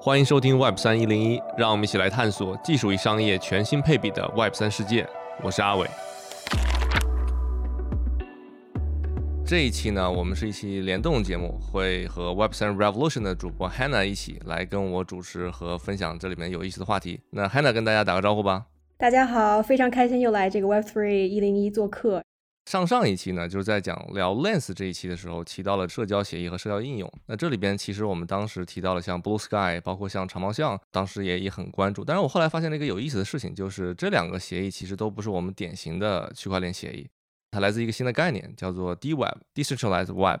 欢迎收听 Web 三一零一，让我们一起来探索技术与商业全新配比的 Web 三世界。我是阿伟。这一期呢，我们是一期联动节目，会和 Web 三 Revolution 的主播 Hannah 一起来跟我主持和分享这里面有意思的话题。那 Hannah 跟大家打个招呼吧。大家好，非常开心又来这个 Web Three 一零一做客。上上一期呢，就是在讲聊 Lens 这一期的时候，提到了社交协议和社交应用。那这里边其实我们当时提到了像 Blue Sky，包括像长毛象，当时也也很关注。但是我后来发现了一个有意思的事情，就是这两个协议其实都不是我们典型的区块链协议，它来自一个新的概念，叫做 DWeb（Decentralized Web）。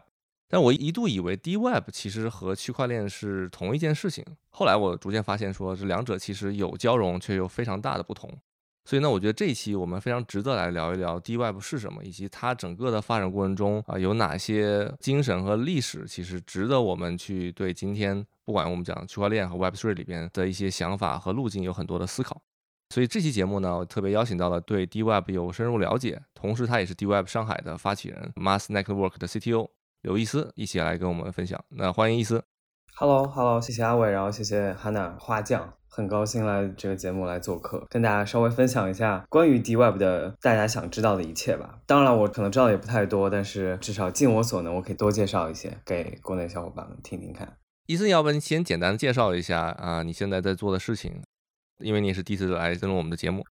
但我一度以为 DWeb 其实和区块链是同一件事情，后来我逐渐发现说这两者其实有交融，却又非常大的不同。所以呢，我觉得这一期我们非常值得来聊一聊 DWeb 是什么，以及它整个的发展过程中啊有哪些精神和历史，其实值得我们去对今天不管我们讲区块链和 Web3 里边的一些想法和路径有很多的思考。所以这期节目呢，我特别邀请到了对 DWeb 有深入了解，同时他也是 DWeb 上海的发起人，Mass Network 的 CTO 刘易思一起来跟我们分享。那欢迎易思。Hello，Hello，谢谢阿伟，然后谢谢 Hanna 花匠。很高兴来这个节目来做客，跟大家稍微分享一下关于 DWeb 的大家想知道的一切吧。当然了，我可能知道的也不太多，但是至少尽我所能，我可以多介绍一些给国内小伙伴们听听看。伊森，要不你先简单的介绍一下啊，你现在在做的事情，因为你也是第一次来登录我们的节目。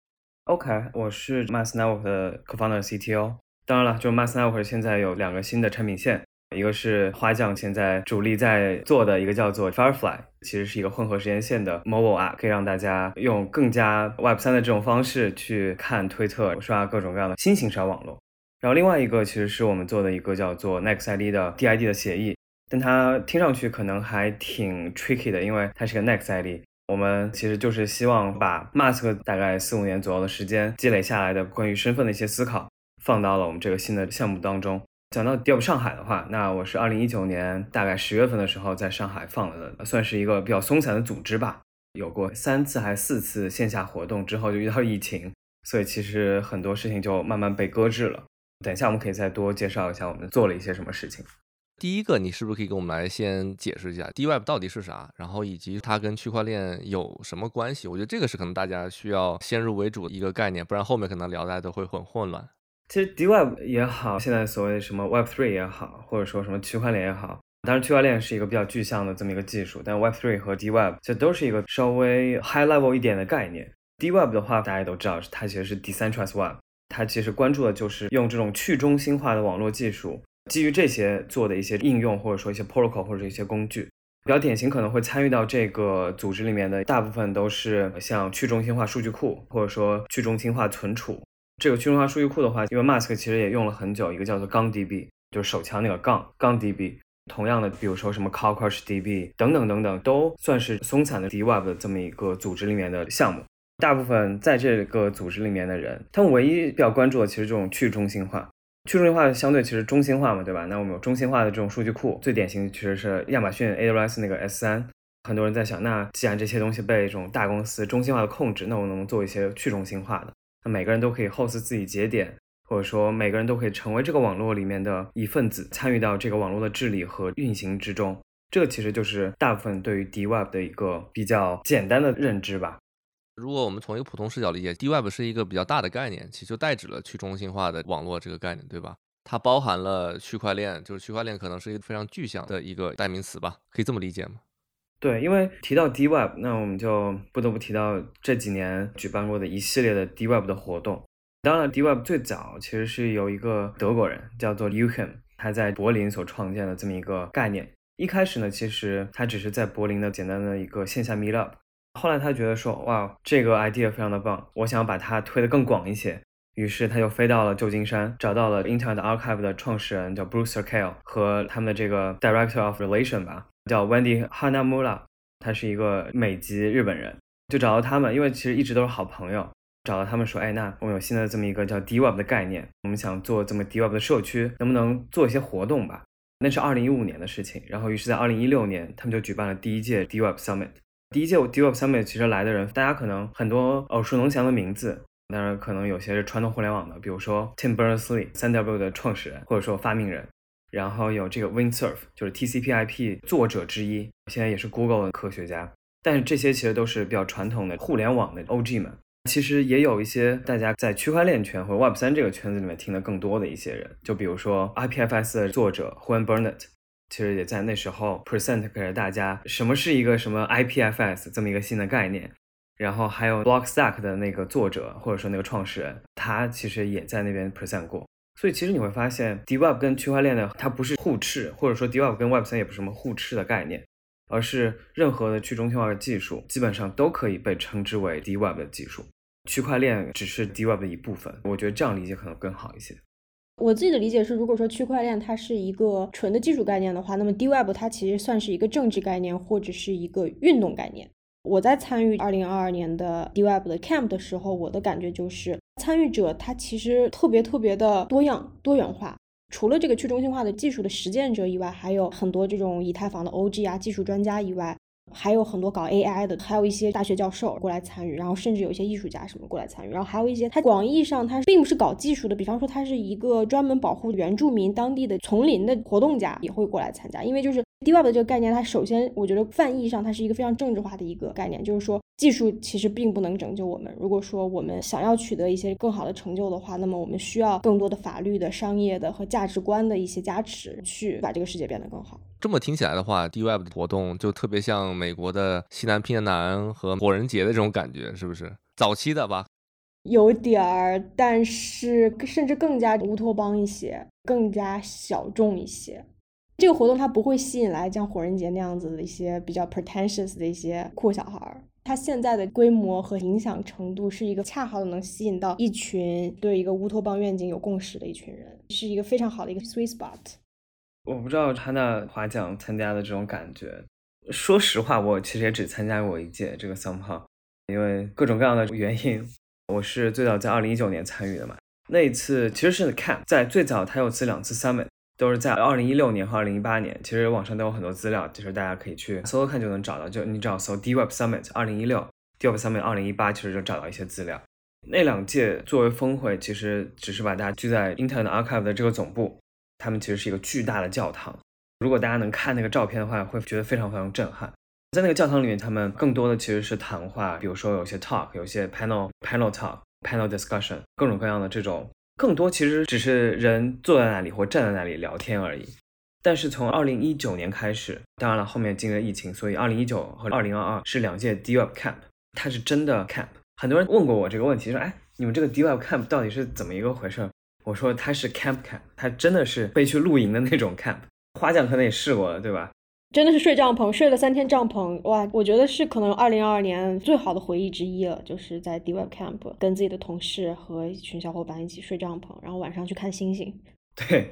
OK，我是 Mass Network 的 Co-founder CTO。当然了，就 Mass Network 现在有两个新的产品线。一个是花匠现在主力在做的一个叫做 Firefly，其实是一个混合时间线的 mobile app，可以让大家用更加 Web 三的这种方式去看推特、刷各种各样的新型社网络。然后另外一个其实是我们做的一个叫做 Next ID 的 DID 的协议，但它听上去可能还挺 tricky 的，因为它是个 Next ID。我们其实就是希望把 Mask 大概四五年左右的时间积累下来的关于身份的一些思考，放到了我们这个新的项目当中。讲到 DWeb 上海的话，那我是二零一九年大概十月份的时候在上海放了的，算是一个比较松散的组织吧。有过三次还是四次线下活动之后就遇到疫情，所以其实很多事情就慢慢被搁置了。等一下我们可以再多介绍一下我们做了一些什么事情。第一个，你是不是可以给我们来先解释一下 DWeb 到底是啥，然后以及它跟区块链有什么关系？我觉得这个是可能大家需要先入为主的一个概念，不然后面可能聊大家都会很混乱。其实 DeWeb 也好，现在所谓什么 Web3 也好，或者说什么区块链也好，当然区块链是一个比较具象的这么一个技术，但 Web3 和 DeWeb 这都是一个稍微 high level 一点的概念。DeWeb 的话，大家都知道，它其实是 decentralized web，它其实关注的就是用这种去中心化的网络技术，基于这些做的一些应用，或者说一些 protocol 或者一些工具。比较典型可能会参与到这个组织里面的大部分都是像去中心化数据库，或者说去中心化存储。这个去中心化数据库的话，因为 Mask 其实也用了很久，一个叫做杠 DB，就是手枪那个杠杠 DB。同样的，比如说什么 Cockroach DB 等等等等，都算是松散的 DWeb 的这么一个组织里面的项目。大部分在这个组织里面的人，他们唯一比较关注的其实这种去中心化。去中心化相对其实中心化嘛，对吧？那我们有中心化的这种数据库，最典型的其实是亚马逊 AWS 那个 S3。很多人在想，那既然这些东西被这种大公司中心化的控制，那我能做一些去中心化的。每个人都可以 host 自己节点，或者说每个人都可以成为这个网络里面的一份子，参与到这个网络的治理和运行之中。这其实就是大部分对于 DWeb 的一个比较简单的认知吧。如果我们从一个普通视角理解，DWeb 是一个比较大的概念，其实就代指了去中心化的网络这个概念，对吧？它包含了区块链，就是区块链可能是一个非常具象的一个代名词吧，可以这么理解吗？对，因为提到 DWeb，那我们就不得不提到这几年举办过的一系列的 DWeb 的活动。当然，DWeb 最早其实是由一个德国人叫做 y u h e n 他在柏林所创建的这么一个概念。一开始呢，其实他只是在柏林的简单的一个线下 Meetup。后来他觉得说，哇，这个 idea 非常的棒，我想把它推得更广一些。于是他就飞到了旧金山，找到了 Internet Archive 的创始人叫 Bruce Kale 和他们的这个 Director of Relation 吧。叫 Wendy Hanamura，他是一个美籍日本人，就找到他们，因为其实一直都是好朋友，找到他们说，哎，那我们有新的这么一个叫 DWeb 的概念，我们想做这么 DWeb 的社区，能不能做一些活动吧？那是二零一五年的事情，然后于是在二零一六年，他们就举办了第一届 DWeb Summit。第一届 DWeb Summit 其实来的人，大家可能很多耳熟能详的名字，当然可能有些是传统互联网的，比如说 Tim Berners-Lee，三 W 的创始人或者说发明人。然后有这个 Windsurf，就是 TCP/IP 作者之一，现在也是 Google 的科学家。但是这些其实都是比较传统的互联网的 OG 们。其实也有一些大家在区块链圈或者 Web 三这个圈子里面听得更多的一些人，就比如说 IPFS 的作者 Juan Burnett，其实也在那时候 present 给了大家什么是一个什么 IPFS 这么一个新的概念。然后还有 Blockstack 的那个作者或者说那个创始人，他其实也在那边 present 过。所以其实你会发现，DeWeb 跟区块链的它不是互斥，或者说 DeWeb 跟 Web 三也不是什么互斥的概念。而是任何的去中心化的技术，基本上都可以被称之为 DeWeb 的技术，区块链只是 DeWeb 的一部分。我觉得这样理解可能更好一些。我自己的理解是，如果说区块链它是一个纯的技术概念的话，那么 DeWeb 它其实算是一个政治概念或者是一个运动概念。我在参与二零二二年的 DeWeb 的 Camp 的时候，我的感觉就是参与者他其实特别特别的多样多元化。除了这个去中心化的技术的实践者以外，还有很多这种以太坊的 OG 啊、技术专家以外，还有很多搞 AI 的，还有一些大学教授过来参与，然后甚至有一些艺术家什么过来参与，然后还有一些他广义上他并不是搞技术的，比方说他是一个专门保护原住民当地的丛林的活动家也会过来参加，因为就是。DeWeb 的这个概念，它首先我觉得泛义上它是一个非常政治化的一个概念，就是说技术其实并不能拯救我们。如果说我们想要取得一些更好的成就的话，那么我们需要更多的法律的、商业的和价值观的一些加持，去把这个世界变得更好。这么听起来的话，DeWeb 的活动就特别像美国的西南偏南和火人节的这种感觉，是不是？早期的吧？有点儿，但是甚至更加乌托邦一些，更加小众一些。这个活动它不会吸引来像火人节那样子的一些比较 pretentious 的一些酷小孩儿，它现在的规模和影响程度是一个恰好的能吸引到一群对一个乌托邦愿景有共识的一群人，是一个非常好的一个 sweet spot。我不知道他那华奖参加的这种感觉，说实话，我其实也只参加过一届这个 somehow，因为各种各样的原因，我是最早在二零一九年参与的嘛，那一次其实是 Camp 在最早他有次两次 summit。都是在二零一六年和二零一八年，其实网上都有很多资料，就是大家可以去搜搜看就能找到。就你只要搜 DWeb Summit 二零一六，DWeb Summit 二零一八，其实就找到一些资料。那两届作为峰会，其实只是把大家聚在 Internet Archive 的这个总部，他们其实是一个巨大的教堂。如果大家能看那个照片的话，会觉得非常非常震撼。在那个教堂里面，他们更多的其实是谈话，比如说有些 talk，有些 panel panel talk panel discussion，各种各样的这种。更多其实只是人坐在那里或站在那里聊天而已。但是从二零一九年开始，当然了，后面经历了疫情，所以二零一九和二零二二是两届 D Web Camp，它是真的 Camp。很多人问过我这个问题，说：“哎，你们这个 D Web Camp 到底是怎么一个回事？”我说：“它是 Camp Camp，它真的是被去露营的那种 Camp。”花匠可能也试过了，对吧？真的是睡帐篷，睡了三天帐篷，哇！我觉得是可能二零二二年最好的回忆之一了，就是在 D Web Camp 跟自己的同事和一群小伙伴一起睡帐篷，然后晚上去看星星。对，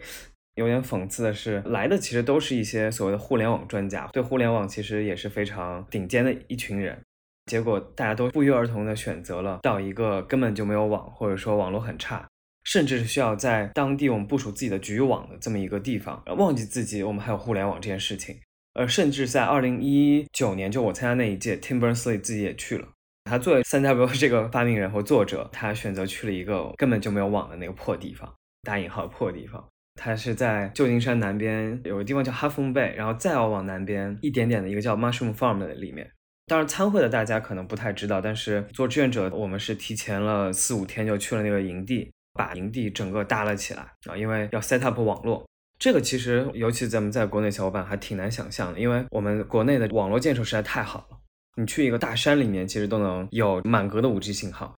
有点讽刺的是，来的其实都是一些所谓的互联网专家，对互联网其实也是非常顶尖的一群人，结果大家都不约而同的选择了到一个根本就没有网，或者说网络很差，甚至是需要在当地我们部署自己的局域网的这么一个地方，忘记自己我们还有互联网这件事情。呃，甚至在二零一九年，就我参加那一届，Tim Berners-Lee 自己也去了。他作为三 W 这个发明人和作者，他选择去了一个根本就没有网的那个破地方，打引号的破地方。他是在旧金山南边有个地方叫 Half Moon Bay，然后再要往南边一点点的一个叫 Mushroom Farm 的里面。当然，参会的大家可能不太知道，但是做志愿者，我们是提前了四五天就去了那个营地，把营地整个搭了起来啊，因为要 set up 网络。这个其实，尤其咱们在国内小伙伴还挺难想象的，因为我们国内的网络建设实在太好了。你去一个大山里面，其实都能有满格的 5G 信号。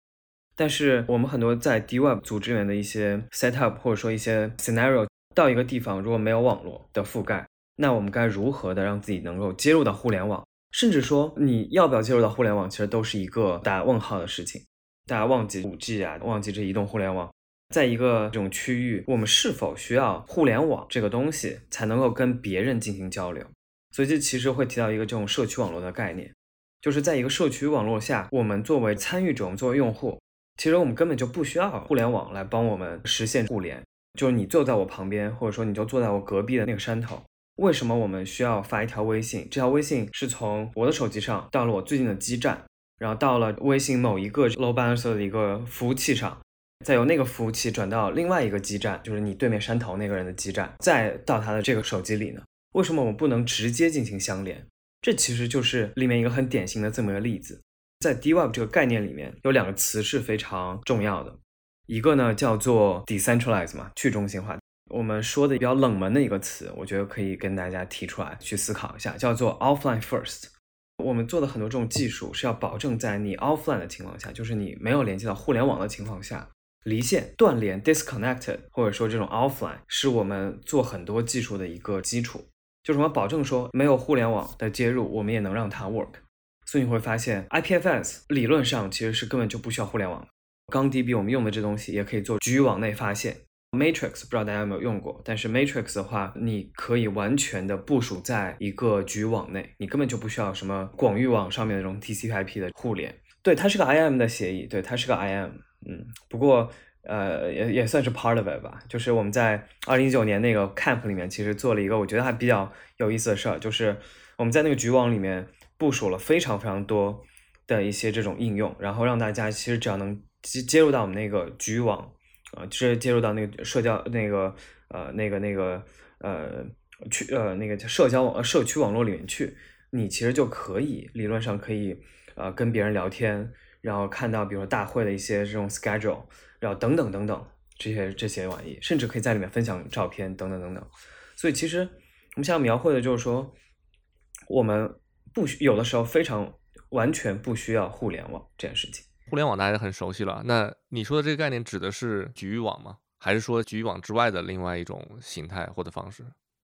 但是我们很多在 D Web 组织里面的一些 setup 或者说一些 scenario，到一个地方如果没有网络的覆盖，那我们该如何的让自己能够接入到互联网？甚至说你要不要接入到互联网，其实都是一个打问号的事情。大家忘记 5G 啊，忘记这移动互联网。在一个这种区域，我们是否需要互联网这个东西才能够跟别人进行交流？所以这其实会提到一个这种社区网络的概念，就是在一个社区网络下，我们作为参与者，我们作为用户，其实我们根本就不需要互联网来帮我们实现互联。就是你坐在我旁边，或者说你就坐在我隔壁的那个山头，为什么我们需要发一条微信？这条微信是从我的手机上到了我最近的基站，然后到了微信某一个 low balance 的一个服务器上。再由那个服务器转到另外一个基站，就是你对面山头那个人的基站，再到他的这个手机里呢？为什么我们不能直接进行相连？这其实就是里面一个很典型的这么一个例子。在 DeWeb 这个概念里面，有两个词是非常重要的，一个呢叫做 decentralize 嘛，去中心化。我们说的比较冷门的一个词，我觉得可以跟大家提出来去思考一下，叫做 offline first。我们做的很多这种技术是要保证在你 offline 的情况下，就是你没有连接到互联网的情况下，离线断联 disconnected，或者说这种 offline 是我们做很多技术的一个基础。就是我们保证说没有互联网的接入，我们也能让它 work。所以你会发现 IPFS 理论上其实是根本就不需要互联网。刚 DB 我们用的这东西也可以做局域网内发现。Matrix 不知道大家有没有用过，但是 Matrix 的话，你可以完全的部署在一个局域网内，你根本就不需要什么广域网上面的这种 TCP/IP 的互联。对，它是个 IM 的协议，对，它是个 IM。嗯，不过呃也也算是 part of it 吧。就是我们在二零一九年那个 Camp 里面，其实做了一个我觉得还比较有意思的事儿，就是我们在那个局网里面部署了非常非常多的一些这种应用，然后让大家其实只要能接接入到我们那个局网。啊，直接接入到那个社交那个呃那个那个呃去呃那个社交网社区网络里面去，你其实就可以理论上可以呃跟别人聊天，然后看到比如说大会的一些这种 schedule，然后等等等等这些这些玩意，甚至可以在里面分享照片等等等等。所以其实我们想描绘的就是说，我们不需有的时候非常完全不需要互联网这件事情。互联网大家很熟悉了，那你说的这个概念指的是局域网吗？还是说局域网之外的另外一种形态或者方式？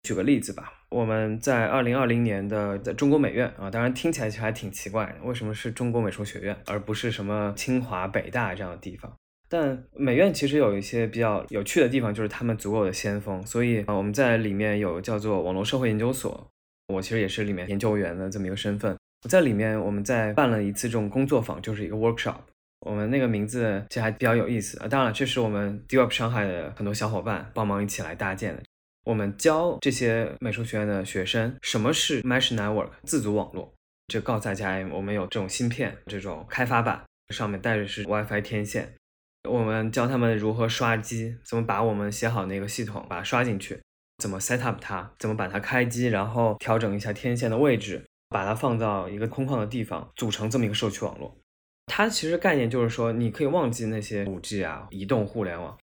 举个例子吧，我们在二零二零年的在中国美院啊，当然听起来其实还挺奇怪，为什么是中国美术学院而不是什么清华、北大这样的地方？但美院其实有一些比较有趣的地方，就是他们足够的先锋，所以啊，我们在里面有叫做网络社会研究所，我其实也是里面研究员的这么一个身份。我在里面，我们在办了一次这种工作坊，就是一个 workshop。我们那个名字其实还比较有意思啊。当然了，这是我们 DeWeb 上海的很多小伙伴帮忙一起来搭建的。我们教这些美术学院的学生什么是 Mesh Network 自组网络。就告诉大家，我们有这种芯片，这种开发版上面带的是 WiFi 天线。我们教他们如何刷机，怎么把我们写好那个系统把它刷进去，怎么 set up 它，怎么把它开机，然后调整一下天线的位置。把它放到一个空旷的地方，组成这么一个社区网络。它其实概念就是说，你可以忘记那些五 G 啊、移动互联网，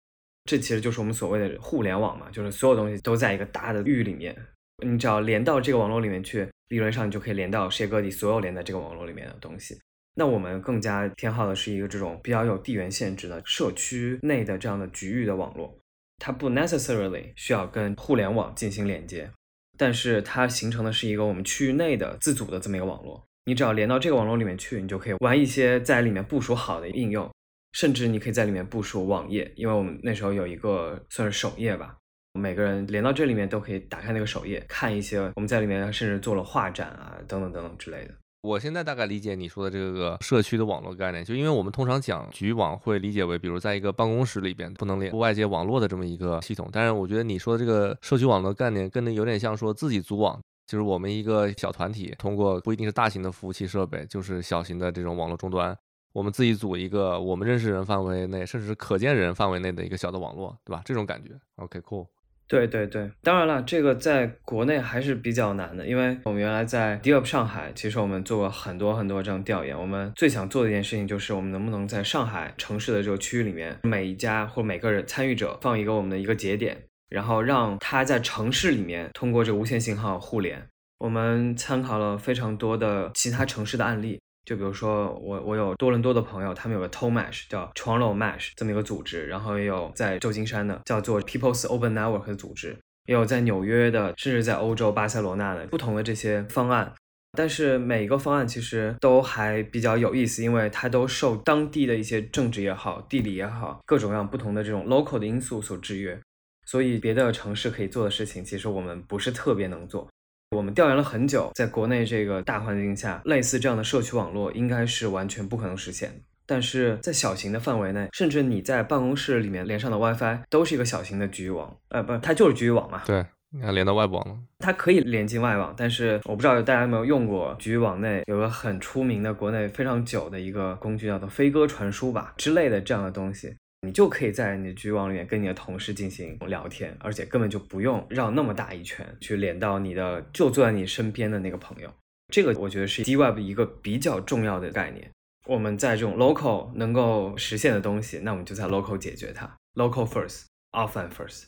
这其实就是我们所谓的互联网嘛，就是所有东西都在一个大的域里面，你只要连到这个网络里面去，理论上你就可以连到世界各地所有连在这个网络里面的东西。那我们更加偏好的是一个这种比较有地缘限制的社区内的这样的局域的网络，它不 necessarily 需要跟互联网进行连接。但是它形成的是一个我们区域内的自主的这么一个网络，你只要连到这个网络里面去，你就可以玩一些在里面部署好的应用，甚至你可以在里面部署网页，因为我们那时候有一个算是首页吧，每个人连到这里面都可以打开那个首页，看一些我们在里面甚至做了画展啊等等等等之类的。我现在大概理解你说的这个社区的网络概念，就因为我们通常讲局域网会理解为，比如在一个办公室里边不能连外界网络的这么一个系统。但是我觉得你说的这个社区网络概念，跟那有点像说自己组网，就是我们一个小团体通过不一定是大型的服务器设备，就是小型的这种网络终端，我们自己组一个我们认识人范围内，甚至是可见人范围内的一个小的网络，对吧？这种感觉。OK，cool。对对对，当然了，这个在国内还是比较难的，因为我们原来在 Deep 上海，其实我们做过很多很多这样调研。我们最想做的一件事情就是，我们能不能在上海城市的这个区域里面，每一家或每个人参与者放一个我们的一个节点，然后让他在城市里面通过这无线信号互联。我们参考了非常多的其他城市的案例。就比如说我我有多伦多的朋友，他们有个 Tomesh 叫 Toronto Mesh 这么一个组织，然后也有在旧金山的叫做 People's Open Network 的组织，也有在纽约的，甚至在欧洲巴塞罗那的不同的这些方案。但是每一个方案其实都还比较有意思，因为它都受当地的一些政治也好、地理也好、各种各样不同的这种 local 的因素所制约，所以别的城市可以做的事情，其实我们不是特别能做。我们调研了很久，在国内这个大环境下，类似这样的社区网络应该是完全不可能实现。但是在小型的范围内，甚至你在办公室里面连上的 WiFi 都是一个小型的局域网，呃，不，它就是局域网嘛。对，你看连到外部网了。它可以连进外网，但是我不知道大家有没有用过局域网内有个很出名的国内非常久的一个工具，叫做飞鸽传书吧之类的这样的东西。你就可以在你的局域网里面跟你的同事进行聊天，而且根本就不用绕那么大一圈去连到你的就坐在你身边的那个朋友。这个我觉得是 DWeb 一个比较重要的概念。我们在这种 local 能够实现的东西，那我们就在 local 解决它，local first，offline first。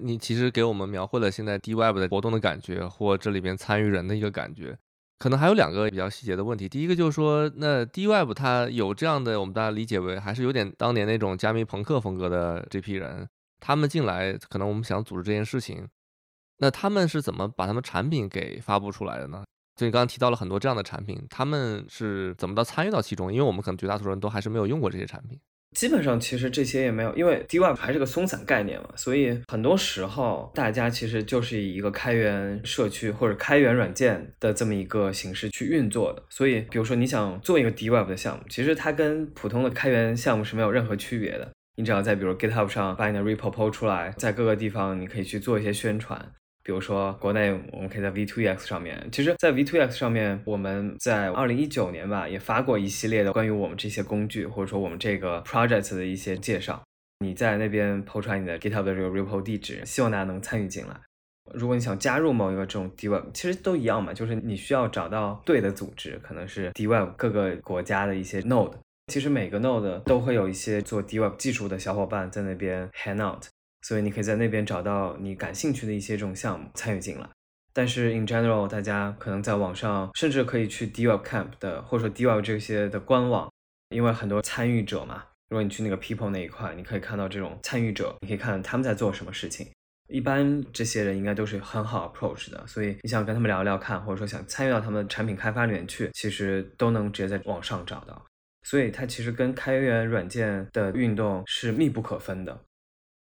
你其实给我们描绘了现在 DWeb 的活动的感觉，或这里边参与人的一个感觉。可能还有两个比较细节的问题。第一个就是说，那 DWeb 它有这样的，我们大家理解为还是有点当年那种加密朋克风格的这批人，他们进来，可能我们想组织这件事情，那他们是怎么把他们产品给发布出来的呢？就你刚刚提到了很多这样的产品，他们是怎么到参与到其中？因为我们可能绝大多数人都还是没有用过这些产品。基本上其实这些也没有，因为 DWeb 还是个松散概念嘛，所以很多时候大家其实就是以一个开源社区或者开源软件的这么一个形式去运作的。所以，比如说你想做一个 DWeb 的项目，其实它跟普通的开源项目是没有任何区别的。你只要在比如 GitHub 上把你的 repo 抛出来，在各个地方你可以去做一些宣传。比如说，国内我们可以在 V2X 上面，其实，在 V2X 上面，我们在二零一九年吧，也发过一系列的关于我们这些工具，或者说我们这个 project 的一些介绍。你在那边抛出来你的 GitHub 的这个 repo 地址，希望大家能参与进来。如果你想加入某一个这种 DWeb，其实都一样嘛，就是你需要找到对的组织，可能是 DWeb 各个国家的一些 node。其实每个 node 都会有一些做 DWeb 技术的小伙伴在那边 hang out。所以你可以在那边找到你感兴趣的一些这种项目参与进来，但是 in general，大家可能在网上甚至可以去 DWeb Camp 的或者说 DWeb 这些的官网，因为很多参与者嘛，如果你去那个 people 那一块，你可以看到这种参与者，你可以看他们在做什么事情。一般这些人应该都是很好 approach 的，所以你想跟他们聊聊看，或者说想参与到他们的产品开发里面去，其实都能直接在网上找到。所以它其实跟开源软件的运动是密不可分的。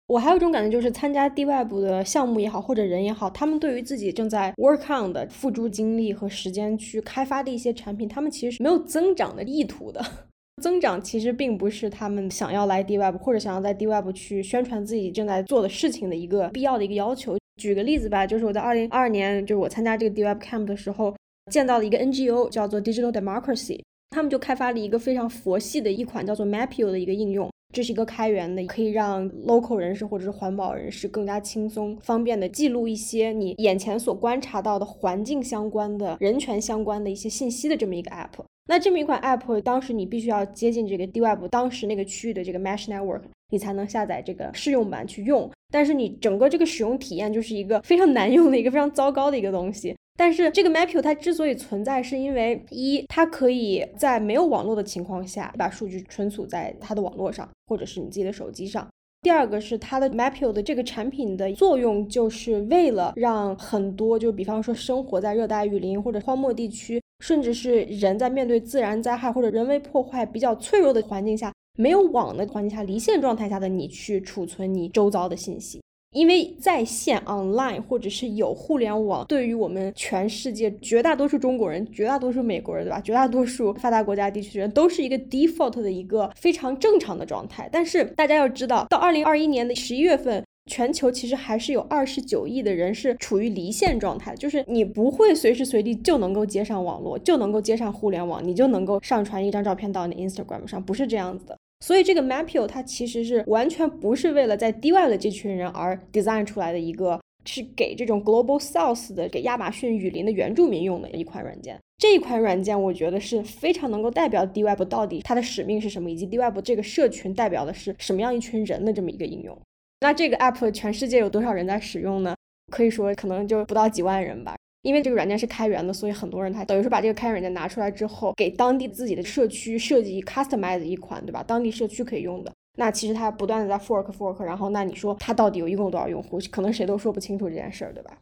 我还有一种感觉，就是参加 DWeb 的项目也好，或者人也好，他们对于自己正在 work on 的付诸精力和时间去开发的一些产品，他们其实是没有增长的意图的。增长其实并不是他们想要来 DWeb 或者想要在 DWeb 去宣传自己正在做的事情的一个必要的一个要求。举个例子吧，就是我在二零二二年，就是我参加这个 DWeb Camp 的时候，见到了一个 NGO 叫做 Digital Democracy，他们就开发了一个非常佛系的一款叫做 Mapio 的一个应用。这是一个开源的，可以让 local 人士或者是环保人士更加轻松、方便的记录一些你眼前所观察到的环境相关的、人权相关的一些信息的这么一个 app。那这么一款 app，当时你必须要接近这个 DWeb 当时那个区域的这个 mesh network，你才能下载这个试用版去用。但是你整个这个使用体验就是一个非常难用的一个非常糟糕的一个东西。但是这个 Mapu 它之所以存在，是因为一，它可以在没有网络的情况下把数据存储在它的网络上，或者是你自己的手机上。第二个是它的 Mapio 的这个产品的作用，就是为了让很多，就比方说生活在热带雨林或者荒漠地区，甚至是人在面对自然灾害或者人为破坏比较脆弱的环境下，没有网的环境下，离线状态下的你去储存你周遭的信息。因为在线 online 或者是有互联网，对于我们全世界绝大多数中国人、绝大多数美国人，对吧？绝大多数发达国家地区人，都是一个 default 的一个非常正常的状态。但是大家要知道，到二零二一年的十一月份，全球其实还是有二十九亿的人是处于离线状态，就是你不会随时随地就能够接上网络，就能够接上互联网，你就能够上传一张照片到你 Instagram 上，不是这样子的。所以这个 Mapio 它其实是完全不是为了在 DWeb 的这群人而 design 出来的一个，是给这种 Global South 的给亚马逊雨林的原住民用的一款软件。这一款软件我觉得是非常能够代表 DWeb 到底它的使命是什么，以及 DWeb 这个社群代表的是什么样一群人的这么一个应用。那这个 app 全世界有多少人在使用呢？可以说可能就不到几万人吧。因为这个软件是开源的，所以很多人他等于说把这个开源软件拿出来之后，给当地自己的社区设计 customize 一款，对吧？当地社区可以用的。那其实它不断的在 fork fork，然后那你说它到底有一共多少用户？可能谁都说不清楚这件事儿，对吧？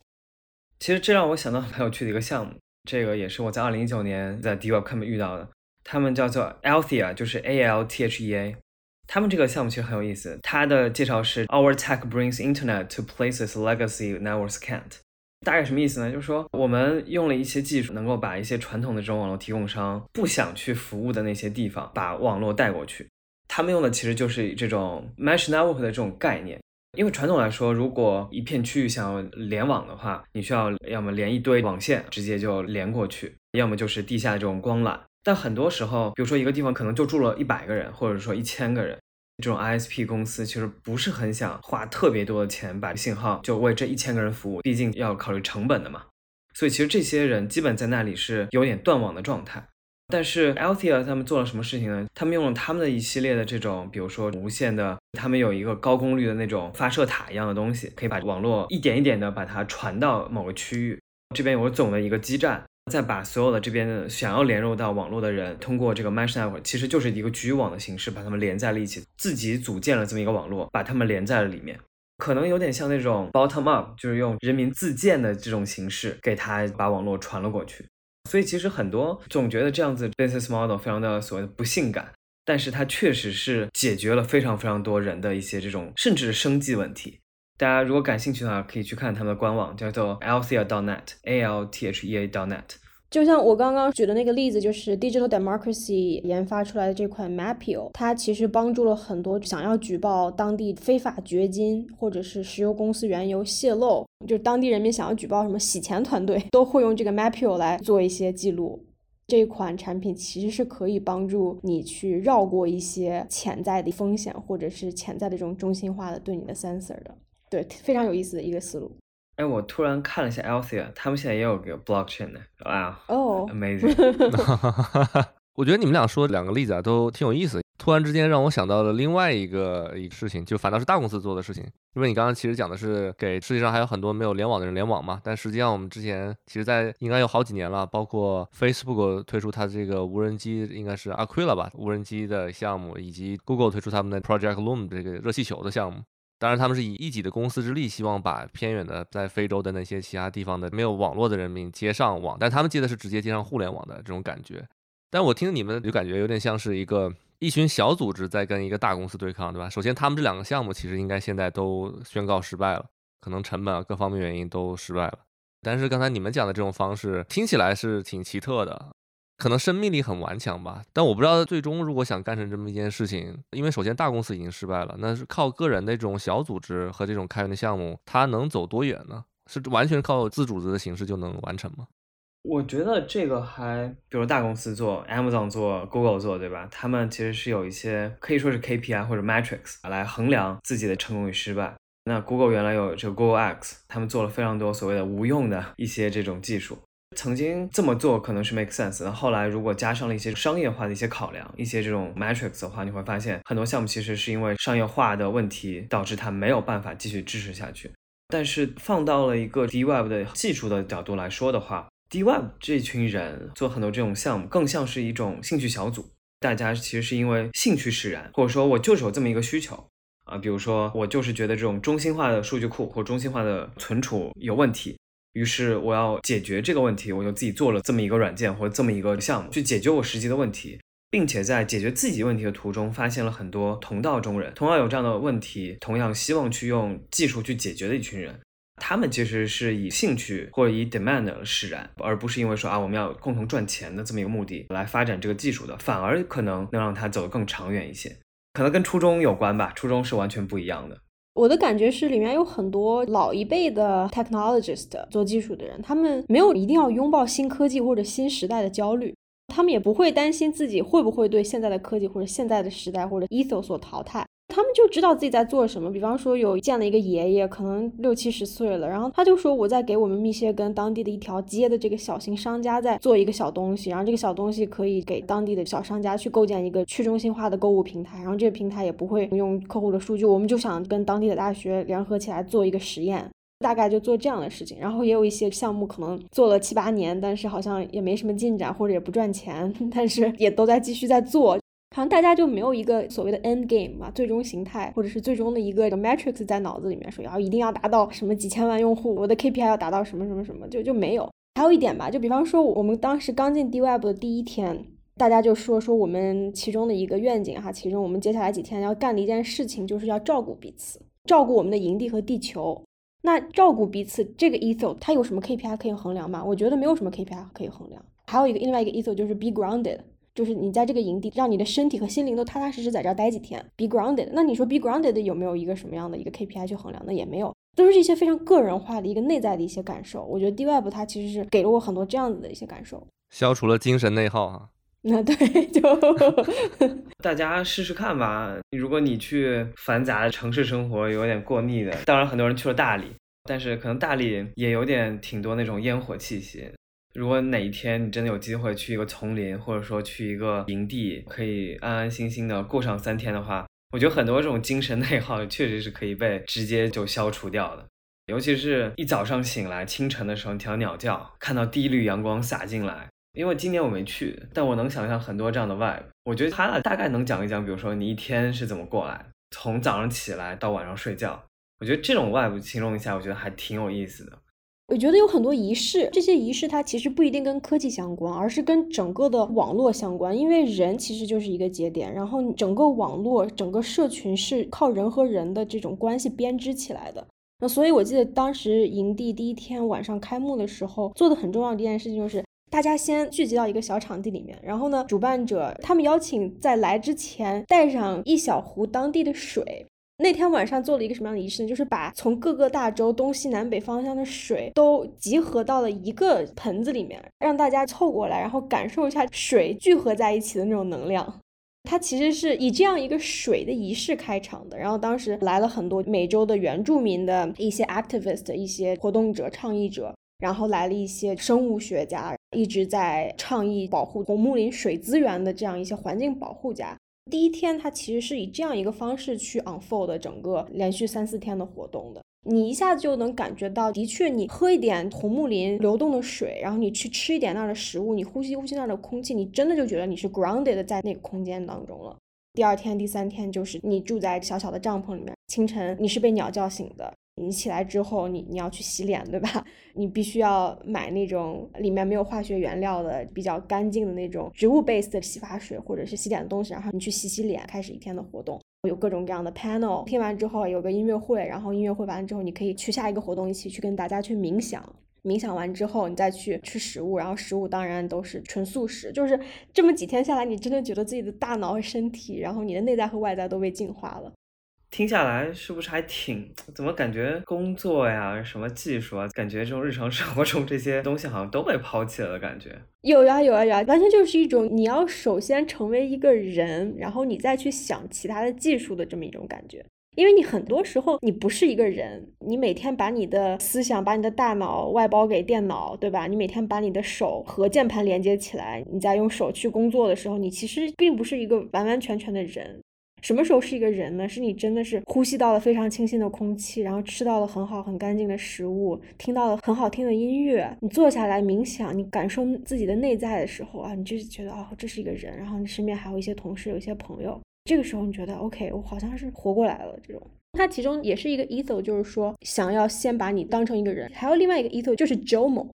其实这让我想到很有趣的一个项目，这个也是我在二零一九年在 DWeb Camp 遇到的，他们叫做 Althea，就是 A L T H E A。他们这个项目其实很有意思，它的介绍是 Our tech brings internet to places legacy networks can't。大概什么意思呢？就是说，我们用了一些技术，能够把一些传统的这种网络提供商不想去服务的那些地方，把网络带过去。他们用的其实就是这种 mesh network 的这种概念。因为传统来说，如果一片区域想要联网的话，你需要要么连一堆网线直接就连过去，要么就是地下这种光缆。但很多时候，比如说一个地方可能就住了一百个人，或者说一千个人。这种 ISP 公司其实不是很想花特别多的钱把信号就为这一千个人服务，毕竟要考虑成本的嘛。所以其实这些人基本在那里是有点断网的状态。但是 Althea 他们做了什么事情呢？他们用了他们的一系列的这种，比如说无线的，他们有一个高功率的那种发射塔一样的东西，可以把网络一点一点的把它传到某个区域。这边有个总的一个基站，再把所有的这边想要连入到网络的人，通过这个 Mesh Network，其实就是一个局域网的形式，把他们连在了一起，自己组建了这么一个网络，把他们连在了里面。可能有点像那种 bottom up，就是用人民自建的这种形式，给他把网络传了过去。所以其实很多总觉得这样子 business model 非常的所谓的不性感，但是它确实是解决了非常非常多人的一些这种甚至是生计问题。大家如果感兴趣的话，可以去看他们的官网，叫做 althea.net，a l t h e a .net。就像我刚刚举的那个例子，就是 Digital Democracy 研发出来的这款 Mapio，它其实帮助了很多想要举报当地非法掘金或者是石油公司原油泄漏，就是当地人民想要举报什么洗钱团队，都会用这个 Mapio 来做一些记录。这款产品其实是可以帮助你去绕过一些潜在的风险，或者是潜在的这种中心化的对你的 sensor 的，对，非常有意思的一个思路。哎，我突然看了一下 Althea，他们现在也有个 blockchain 的，哇哦，amazing！我觉得你们俩说两个例子啊，都挺有意思。突然之间让我想到了另外一个一个事情，就反倒是大公司做的事情。因为你刚刚其实讲的是给世界上还有很多没有联网的人联网嘛，但实际上我们之前其实，在应该有好几年了，包括 Facebook 推出它这个无人机，应该是 Aquila 吧，无人机的项目，以及 Google 推出他们的 Project Loom 这个热气球的项目。当然，他们是以一己的公司之力，希望把偏远的在非洲的那些其他地方的没有网络的人民接上网，但他们接的是直接接上互联网的这种感觉。但我听你们就感觉有点像是一个一群小组织在跟一个大公司对抗，对吧？首先，他们这两个项目其实应该现在都宣告失败了，可能成本啊各方面原因都失败了。但是刚才你们讲的这种方式听起来是挺奇特的。可能生命力很顽强吧，但我不知道最终如果想干成这么一件事情，因为首先大公司已经失败了，那是靠个人的这种小组织和这种开源的项目，它能走多远呢？是完全靠自组织的形式就能完成吗？我觉得这个还，比如大公司做，Amazon 做，Google 做，对吧？他们其实是有一些可以说是 KPI 或者 metrics 来衡量自己的成功与失败。那 Google 原来有这个 Google X，他们做了非常多所谓的无用的一些这种技术。曾经这么做可能是 make sense，那后来如果加上了一些商业化的一些考量，一些这种 metrics 的话，你会发现很多项目其实是因为商业化的问题导致它没有办法继续支持下去。但是放到了一个 D Web 的技术的角度来说的话，D Web 这群人做很多这种项目更像是一种兴趣小组，大家其实是因为兴趣使然，或者说我就是有这么一个需求啊，比如说我就是觉得这种中心化的数据库或中心化的存储有问题。于是我要解决这个问题，我就自己做了这么一个软件或者这么一个项目，去解决我实际的问题，并且在解决自己问题的途中，发现了很多同道中人，同样有这样的问题，同样希望去用技术去解决的一群人。他们其实是以兴趣或者以 demand 使然，而不是因为说啊我们要共同赚钱的这么一个目的来发展这个技术的，反而可能能让它走得更长远一些。可能跟初衷有关吧，初衷是完全不一样的。我的感觉是，里面有很多老一辈的 technologist 做技术的人，他们没有一定要拥抱新科技或者新时代的焦虑，他们也不会担心自己会不会对现在的科技或者现在的时代或者 ethos 所淘汰。他们就知道自己在做什么。比方说，有见了一个爷爷，可能六七十岁了，然后他就说我在给我们密歇根当地的一条街的这个小型商家在做一个小东西，然后这个小东西可以给当地的小商家去构建一个去中心化的购物平台，然后这个平台也不会用客户的数据，我们就想跟当地的大学联合起来做一个实验，大概就做这样的事情。然后也有一些项目可能做了七八年，但是好像也没什么进展，或者也不赚钱，但是也都在继续在做。好像大家就没有一个所谓的 end game 嘛，最终形态或者是最终的一个 matrix 在脑子里面说，要一定要达到什么几千万用户，我的 KPI 要达到什么什么什么，就就没有。还有一点吧，就比方说我们当时刚进 D Web 的第一天，大家就说说我们其中的一个愿景哈，其中我们接下来几天要干的一件事情就是要照顾彼此，照顾我们的营地和地球。那照顾彼此这个 ethos 它有什么 KPI 可以衡量吗？我觉得没有什么 KPI 可以衡量。还有一个另外一个 ethos 就是 be grounded。就是你在这个营地，让你的身体和心灵都踏踏实实在这儿待几天，be grounded。那你说 be grounded 有没有一个什么样的一个 KPI 去衡量呢？也没有，都是一些非常个人化的一个内在的一些感受。我觉得 D Web 它其实是给了我很多这样子的一些感受，消除了精神内耗哈。那对，就 大家试试看吧。如果你去繁杂的城市生活有点过腻的，当然很多人去了大理。但是可能大理也有点挺多那种烟火气息。如果哪一天你真的有机会去一个丛林，或者说去一个营地，可以安安心心的过上三天的话，我觉得很多这种精神内耗确实是可以被直接就消除掉的。尤其是一早上醒来，清晨的时候，你听鸟叫，看到第一缕阳光洒进来。因为今年我没去，但我能想象很多这样的 vibe。我觉得他大概能讲一讲，比如说你一天是怎么过来，从早上起来到晚上睡觉。我觉得这种 vibe 形容一下，我觉得还挺有意思的。我觉得有很多仪式，这些仪式它其实不一定跟科技相关，而是跟整个的网络相关。因为人其实就是一个节点，然后整个网络、整个社群是靠人和人的这种关系编织起来的。那所以，我记得当时营地第一天晚上开幕的时候，做的很重要的一件事情就是，大家先聚集到一个小场地里面，然后呢，主办者他们邀请在来之前带上一小壶当地的水。那天晚上做了一个什么样的仪式呢？就是把从各个大洲东西南北方向的水都集合到了一个盆子里面，让大家凑过来，然后感受一下水聚合在一起的那种能量。它其实是以这样一个水的仪式开场的。然后当时来了很多美洲的原住民的一些 activist、一些活动者、倡议者，然后来了一些生物学家，一直在倡议保护红木林水资源的这样一些环境保护家。第一天，它其实是以这样一个方式去 unfold 整个连续三四天的活动的。你一下子就能感觉到，的确，你喝一点红木林流动的水，然后你去吃一点那儿的食物，你呼吸呼吸那儿的空气，你真的就觉得你是 grounded 在那个空间当中了。第二天、第三天，就是你住在小小的帐篷里面，清晨你是被鸟叫醒的。你起来之后，你你要去洗脸，对吧？你必须要买那种里面没有化学原料的、比较干净的那种植物 base 的洗发水或者是洗脸的东西，然后你去洗洗脸，开始一天的活动。有各种各样的 panel，听完之后有个音乐会，然后音乐会完了之后，你可以去下一个活动，一起去跟大家去冥想。冥想完之后，你再去吃食物，然后食物当然都是纯素食。就是这么几天下来，你真的觉得自己的大脑和身体，然后你的内在和外在都被净化了。听下来是不是还挺？怎么感觉工作呀、什么技术啊，感觉这种日常生活中这些东西好像都被抛弃了的感觉？有呀有呀有呀，完全就是一种你要首先成为一个人，然后你再去想其他的技术的这么一种感觉。因为你很多时候你不是一个人，你每天把你的思想、把你的大脑外包给电脑，对吧？你每天把你的手和键盘连接起来，你在用手去工作的时候，你其实并不是一个完完全全的人。什么时候是一个人呢？是你真的是呼吸到了非常清新的空气，然后吃到了很好很干净的食物，听到了很好听的音乐，你坐下来冥想，你感受自己的内在的时候啊，你就觉得哦，这是一个人，然后你身边还有一些同事，有一些朋友，这个时候你觉得 OK，我好像是活过来了。这种，它其中也是一个 etho 就是说想要先把你当成一个人。还有另外一个 etho 就是 JOMO，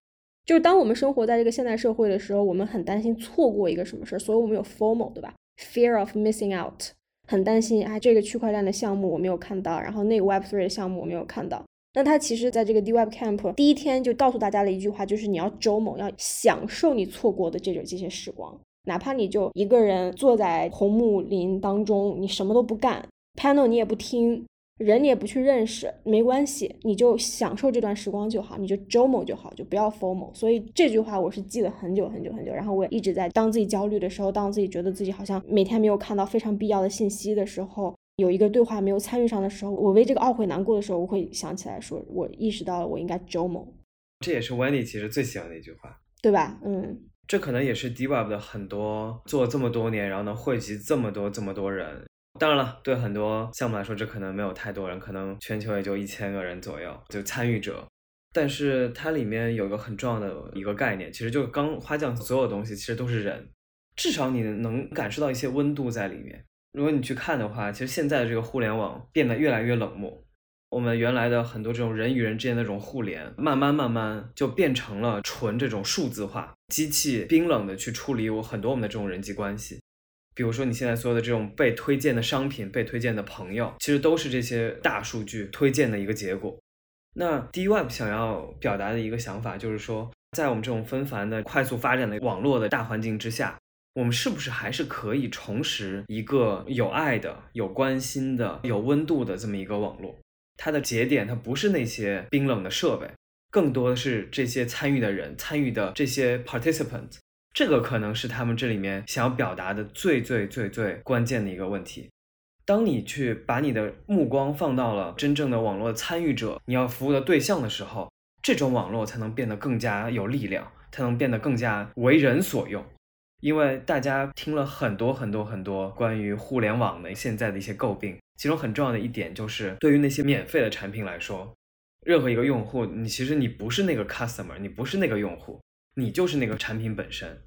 就是当我们生活在这个现代社会的时候，我们很担心错过一个什么事儿，所以我们有 formo，对吧？Fear of missing out。很担心啊，这个区块链的项目我没有看到，然后那个 Web3 的项目我没有看到。那他其实在这个 D Web Camp 第一天就告诉大家了一句话，就是你要周某要享受你错过的这种这些时光，哪怕你就一个人坐在红木林当中，你什么都不干，Panel 你也不听。人你也不去认识，没关系，你就享受这段时光就好，你就 JOMO 就好，就不要 formal。所以这句话我是记了很久很久很久，然后我也一直在当自己焦虑的时候，当自己觉得自己好像每天没有看到非常必要的信息的时候，有一个对话没有参与上的时候，我为这个懊悔难过的时候，我会想起来说，我意识到了我应该 JOMO。这也是 Wendy 其实最喜欢的一句话，对吧？嗯，这可能也是 DeWeb 的很多做这么多年，然后能汇集这么多这么多人。当然了，对很多项目来说，这可能没有太多人，可能全球也就一千个人左右就参与者。但是它里面有一个很重要的一个概念，其实就刚花匠所有东西其实都是人，至少你能感受到一些温度在里面。如果你去看的话，其实现在的这个互联网变得越来越冷漠，我们原来的很多这种人与人之间的这种互联，慢慢慢慢就变成了纯这种数字化，机器冰冷的去处理我很多我们的这种人际关系。比如说，你现在所有的这种被推荐的商品、被推荐的朋友，其实都是这些大数据推荐的一个结果。那 D Web 想要表达的一个想法就是说，在我们这种纷繁的、快速发展的网络的大环境之下，我们是不是还是可以重拾一个有爱的、有关心的、有温度的这么一个网络？它的节点，它不是那些冰冷的设备，更多的是这些参与的人、参与的这些 participant。这个可能是他们这里面想要表达的最最最最关键的一个问题。当你去把你的目光放到了真正的网络参与者，你要服务的对象的时候，这种网络才能变得更加有力量，才能变得更加为人所用。因为大家听了很多很多很多关于互联网的现在的一些诟病，其中很重要的一点就是，对于那些免费的产品来说，任何一个用户，你其实你不是那个 customer，你不是那个用户，你就是那个产品本身。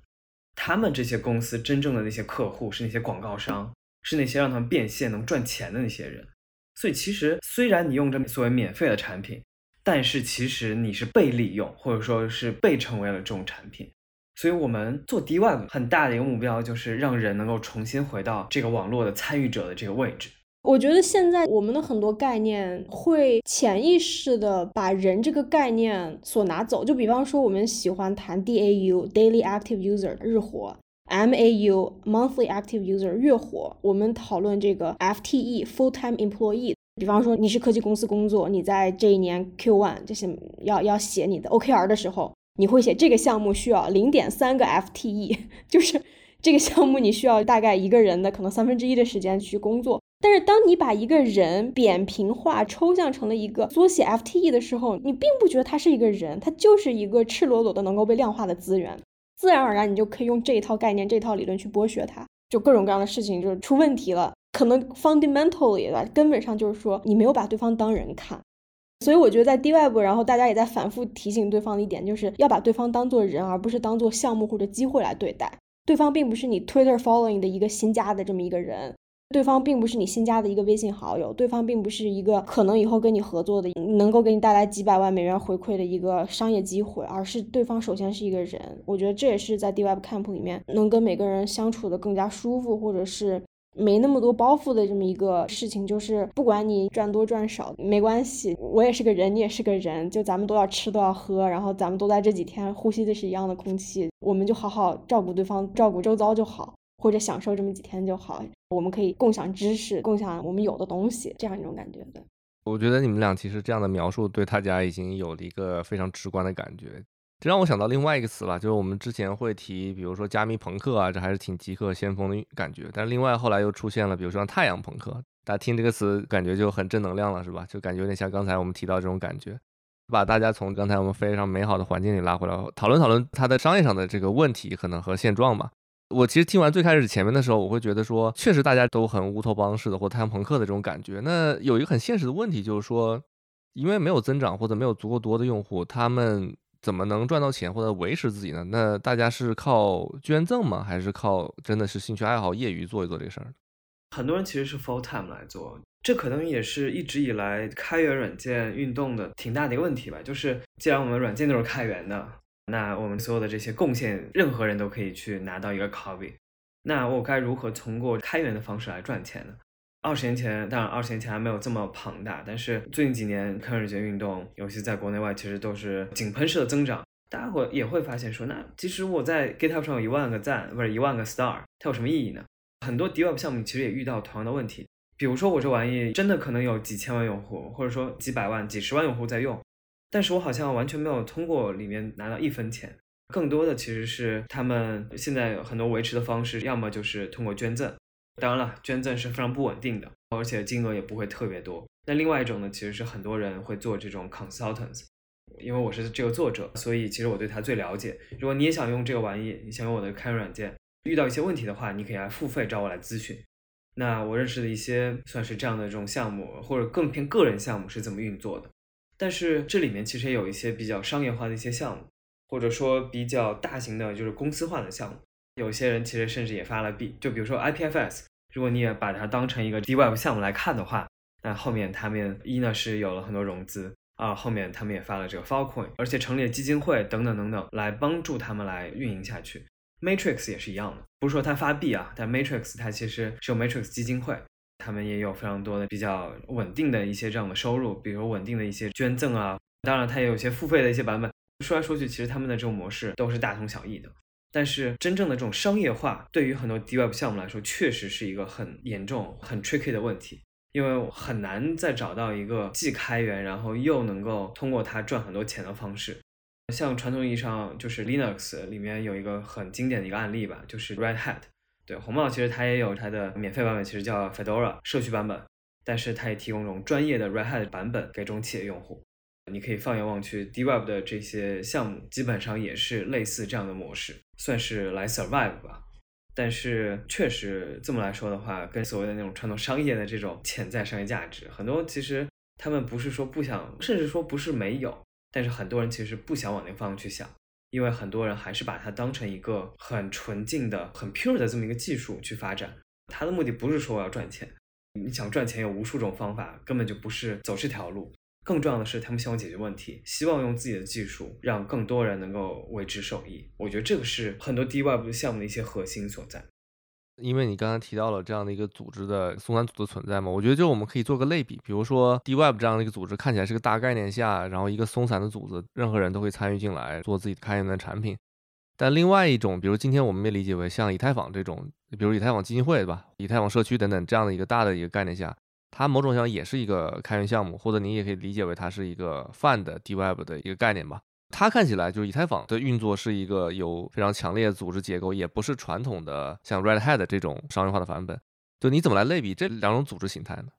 他们这些公司真正的那些客户是那些广告商，是那些让他们变现能赚钱的那些人。所以其实虽然你用这所谓免费的产品，但是其实你是被利用，或者说是被成为了这种产品。所以，我们做 D One 很大的一个目标，就是让人能够重新回到这个网络的参与者的这个位置。我觉得现在我们的很多概念会潜意识的把人这个概念所拿走。就比方说，我们喜欢谈 DAU（Daily Active User） 日活，MAU（Monthly Active User） 月活。我们讨论这个 FTE（Full Time Employee）。比方说，你是科技公司工作，你在这一年 Q One 这些要要写你的 OKR 的时候。你会写这个项目需要零点三个 FTE，就是这个项目你需要大概一个人的可能三分之一的时间去工作。但是当你把一个人扁平化、抽象成了一个缩写 FTE 的时候，你并不觉得他是一个人，他就是一个赤裸裸的能够被量化的资源。自然而然，你就可以用这一套概念、这套理论去剥削他，就各种各样的事情就是出问题了。可能 fundamentally 的根本上就是说，你没有把对方当人看。所以我觉得在 D Web，然后大家也在反复提醒对方的一点，就是要把对方当做人，而不是当做项目或者机会来对待。对方并不是你 Twitter following 的一个新加的这么一个人，对方并不是你新加的一个微信好友，对方并不是一个可能以后跟你合作的、能够给你带来几百万美元回馈的一个商业机会，而是对方首先是一个人。我觉得这也是在 D Web Camp 里面能跟每个人相处的更加舒服，或者是。没那么多包袱的这么一个事情，就是不管你赚多赚少没关系，我也是个人，你也是个人，就咱们都要吃都要喝，然后咱们都在这几天呼吸的是一样的空气，我们就好好照顾对方，照顾周遭就好，或者享受这么几天就好，我们可以共享知识，共享我们有的东西，这样一种感觉的。我觉得你们俩其实这样的描述对大家已经有了一个非常直观的感觉。这让我想到另外一个词了，就是我们之前会提，比如说加密朋克啊，这还是挺极客先锋的感觉。但是另外后来又出现了，比如说像太阳朋克，大家听这个词感觉就很正能量了，是吧？就感觉有点像刚才我们提到这种感觉，把大家从刚才我们非常美好的环境里拉回来，讨论讨论它的商业上的这个问题，可能和现状吧。我其实听完最开始前面的时候，我会觉得说，确实大家都很乌托邦式的或太阳朋克的这种感觉。那有一个很现实的问题，就是说，因为没有增长或者没有足够多的用户，他们。怎么能赚到钱或者维持自己呢？那大家是靠捐赠吗？还是靠真的是兴趣爱好、业余做一做这个事儿？很多人其实是 full time 来做，这可能也是一直以来开源软件运动的挺大的一个问题吧。就是既然我们软件都是开源的，那我们所有的这些贡献，任何人都可以去拿到一个 copy。那我该如何通过开源的方式来赚钱呢？二十年前，当然二十年前还没有这么庞大，但是最近几年开源软件运动，尤其在国内外，其实都是井喷式的增长。大家会也会发现说，那其实我在 GitHub 上有一万个赞，不是一万个 star，它有什么意义呢？很多 DevOps 项目其实也遇到同样的问题，比如说我这玩意真的可能有几千万用户，或者说几百万、几十万用户在用，但是我好像完全没有通过里面拿到一分钱，更多的其实是他们现在有很多维持的方式，要么就是通过捐赠。当然了，捐赠是非常不稳定的，而且金额也不会特别多。那另外一种呢，其实是很多人会做这种 consultants，因为我是这个作者，所以其实我对他最了解。如果你也想用这个玩意，你想用我的开源软件，遇到一些问题的话，你可以来付费找我来咨询。那我认识的一些算是这样的这种项目，或者更偏个人项目是怎么运作的。但是这里面其实也有一些比较商业化的一些项目，或者说比较大型的，就是公司化的项目。有些人其实甚至也发了币，就比如说 IPFS，如果你也把它当成一个 D Web 项目来看的话，那后面他们一呢是有了很多融资，二后面他们也发了这个 Filecoin，而且成立了基金会等等等等来帮助他们来运营下去。Matrix 也是一样的，不是说它发币啊，但 Matrix 它其实是有 Matrix 基金会，他们也有非常多的比较稳定的一些这样的收入，比如稳定的一些捐赠啊，当然它也有一些付费的一些版本。说来说去，其实他们的这种模式都是大同小异的。但是真正的这种商业化，对于很多 D Web 项目来说，确实是一个很严重、很 tricky 的问题，因为很难再找到一个既开源，然后又能够通过它赚很多钱的方式。像传统意义上，就是 Linux 里面有一个很经典的一个案例吧，就是 Red Hat。对，红帽其实它也有它的免费版本，其实叫 Fedora 社区版本，但是它也提供这种专业的 Red Hat 版本给中企业用户。你可以放眼望去，DWeb 的这些项目基本上也是类似这样的模式，算是来 survive 吧。但是确实这么来说的话，跟所谓的那种传统商业的这种潜在商业价值，很多其实他们不是说不想，甚至说不是没有，但是很多人其实不想往那个方向去想，因为很多人还是把它当成一个很纯净的、很 pure 的这么一个技术去发展。它的目的不是说我要赚钱，你想赚钱有无数种方法，根本就不是走这条路。更重要的是，他们希望解决问题，希望用自己的技术让更多人能够为之受益。我觉得这个是很多 DWeb 项目的一些核心所在。因为你刚才提到了这样的一个组织的松散组的存在嘛，我觉得就我们可以做个类比，比如说 DWeb 这样的一个组织看起来是个大概念下，然后一个松散的组织，任何人都会参与进来做自己开源的产品。但另外一种，比如今天我们被理解为像以太坊这种，比如以太坊基金会对吧，以太坊社区等等这样的一个大的一个概念下。它某种意义上也是一个开源项目，或者你也可以理解为它是一个泛的 DWeb 的一个概念吧。它看起来就是以太坊的运作是一个有非常强烈的组织结构，也不是传统的像 Red Hat 这种商业化的版本。就你怎么来类比这两种组织形态呢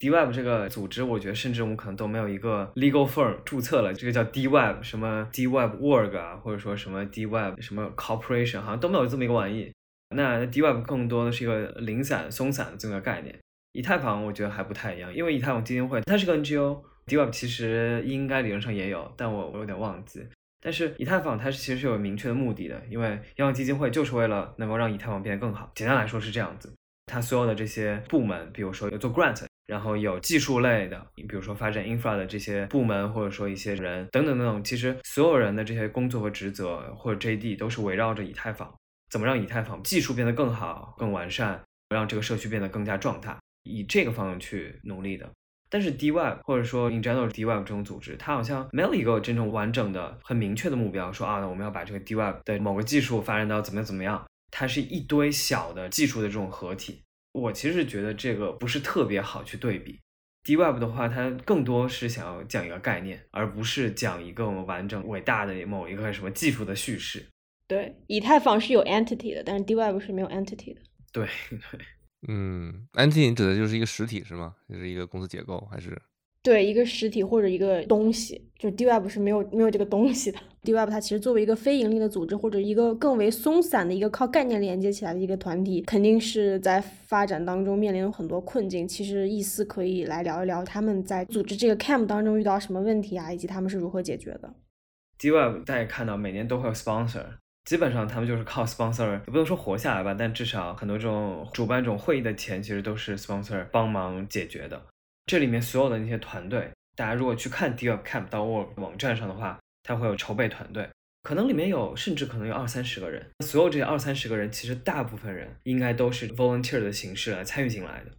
？DWeb 这个组织，我觉得甚至我们可能都没有一个 legal firm 注册了，这个叫 DWeb 什么 DWeb org 啊，或者说什么 DWeb 什么 corporation，好像都没有这么一个玩意。那 DWeb 更多的是一个零散、松散的这么个概念。以太坊我觉得还不太一样，因为以太坊基金会它是个 NGO NGO，DWeb 其实应该理论上也有，但我我有点忘记。但是以太坊它是其实是有明确的目的的，因为央行基金会就是为了能够让以太坊变得更好。简单来说是这样子，它所有的这些部门，比如说有做 grant，然后有技术类的，你比如说发展 infra 的这些部门，或者说一些人等等等等，其实所有人的这些工作和职责或者 JD 都是围绕着以太坊，怎么让以太坊技术变得更好、更完善，让这个社区变得更加壮大。以这个方向去努力的，但是 DWeb 或者说 in general DWeb 这种组织，它好像没有一个真正完整的、很明确的目标，说啊，我们要把这个 DWeb 的某个技术发展到怎么样怎么样，它是一堆小的技术的这种合体。我其实觉得这个不是特别好去对比。DWeb 的话，它更多是想要讲一个概念，而不是讲一个我们完整伟大的某一个什么技术的叙事。对，以太坊是有 entity 的，但是 DWeb 是没有 entity 的。对 对。嗯，entity 指的就是一个实体是吗？就是一个公司结构还是？对，一个实体或者一个东西，就是 DWeb 是没有没有这个东西的。DWeb 它其实作为一个非盈利的组织，或者一个更为松散的一个靠概念连接起来的一个团体，肯定是在发展当中面临很多困境。其实意思可以来聊一聊他们在组织这个 camp 当中遇到什么问题啊，以及他们是如何解决的。DWeb 大家看到每年都会有 sponsor。基本上他们就是靠 sponsor，也不能说活下来吧，但至少很多这种主办这种会议的钱，其实都是 sponsor 帮忙解决的。这里面所有的那些团队，大家如果去看 DWebCamp.org 网站上的话，它会有筹备团队，可能里面有甚至可能有二三十个人。所有这些二三十个人，其实大部分人应该都是 volunteer 的形式来参与进来的。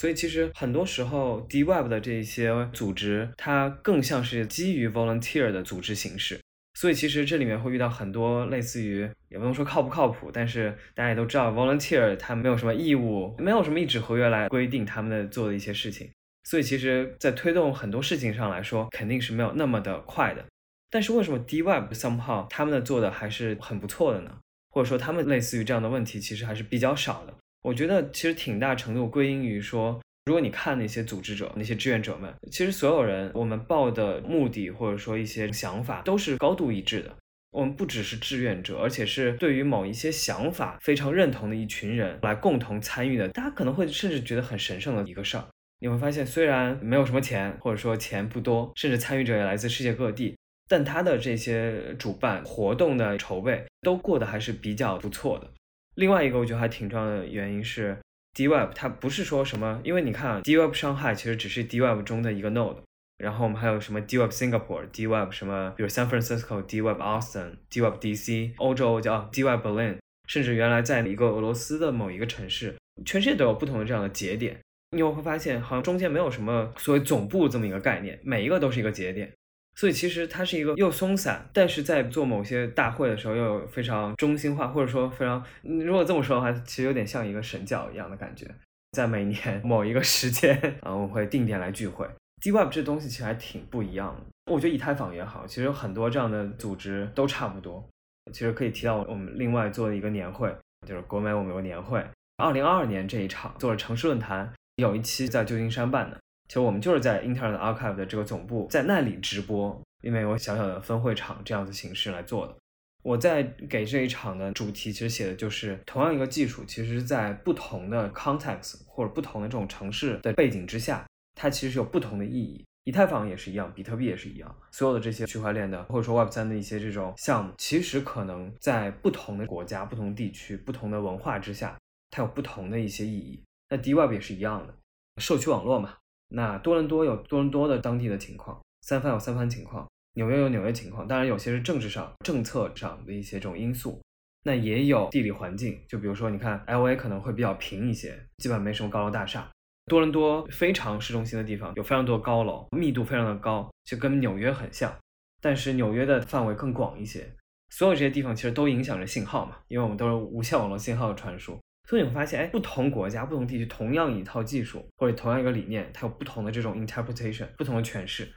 所以其实很多时候 DWeb 的这些组织，它更像是基于 volunteer 的组织形式。所以其实这里面会遇到很多类似于，也不能说靠不靠谱，但是大家也都知道，volunteer 他没有什么义务，没有什么一纸合约来规定他们的做的一些事情。所以其实，在推动很多事情上来说，肯定是没有那么的快的。但是为什么 DWeb somehow 他们的做的还是很不错的呢？或者说他们类似于这样的问题其实还是比较少的？我觉得其实挺大程度归因于说。如果你看那些组织者、那些志愿者们，其实所有人，我们报的目的或者说一些想法都是高度一致的。我们不只是志愿者，而且是对于某一些想法非常认同的一群人来共同参与的。大家可能会甚至觉得很神圣的一个事儿。你会发现，虽然没有什么钱，或者说钱不多，甚至参与者也来自世界各地，但他的这些主办活动的筹备都过得还是比较不错的。另外一个我觉得还挺重要的原因是。DWeb 它不是说什么，因为你看啊，DWeb 上海其实只是 DWeb 中的一个 node，然后我们还有什么 DWeb Singapore、DWeb 什么，比如 San Francisco、DWeb Austin、DWeb DC，欧洲叫 DWeb Berlin，甚至原来在一个俄罗斯的某一个城市，全世界都有不同的这样的节点，你会发现好像中间没有什么所谓总部这么一个概念，每一个都是一个节点。所以其实它是一个又松散，但是在做某些大会的时候又有非常中心化，或者说非常，如果这么说的话，其实有点像一个神教一样的感觉。在每年某一个时间，啊，我们会定点来聚会。DWeb 这东西其实还挺不一样的。我觉得以太坊也好，其实有很多这样的组织都差不多。其实可以提到我们另外做的一个年会，就是国美我们有个年会，二零二二年这一场做了城市论坛，有一期在旧金山办的，其实我们就是在 Internet Archive 的这个总部在那里直播，因为有小小的分会场这样子形式来做的。我在给这一场的主题其实写的就是同样一个技术，其实在不同的 context 或者不同的这种城市的背景之下，它其实有不同的意义。以太坊也是一样，比特币也是一样，所有的这些区块链的或者说 Web 三的一些这种项目，其实可能在不同的国家、不同地区、不同的文化之下，它有不同的一些意义。那 D Web 也是一样的，社区网络嘛。那多伦多有多伦多的当地的情况，三藩有三藩情况，纽约有纽约情况。当然有些是政治上、政策上的一些这种因素，那也有地理环境。就比如说，你看 L A 可能会比较平一些，基本没什么高楼大厦。多伦多非常市中心的地方，有非常多高楼，密度非常的高，就跟纽约很像。但是纽约的范围更广一些，所有这些地方其实都影响着信号嘛，因为我们都是无线网络信号的传输。所以你会发现，哎，不同国家、不同地区，同样一套技术或者同样一个理念，它有不同的这种 interpretation，不同的诠释。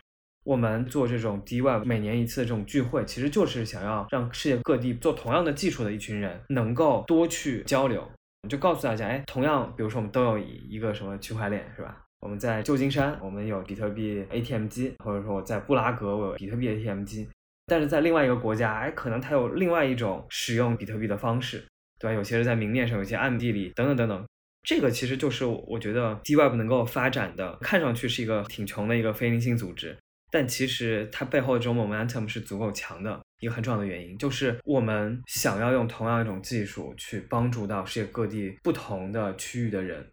我们做这种 D Web 每年一次的这种聚会，其实就是想要让世界各地做同样的技术的一群人能够多去交流。就告诉大家，哎，同样，比如说我们都有一个什么区块链，是吧？我们在旧金山，我们有比特币 ATM 机，或者说我在布拉格，我有比特币 ATM 机。但是在另外一个国家，哎，可能它有另外一种使用比特币的方式，对吧？有些是在明面上，有些暗地里，等等等等。这个其实就是我觉得 D Web 能够发展的，看上去是一个挺穷的一个非营利组织。但其实它背后的这种 momentum 是足够强的，一个很重要的原因就是我们想要用同样一种技术去帮助到世界各地不同的区域的人，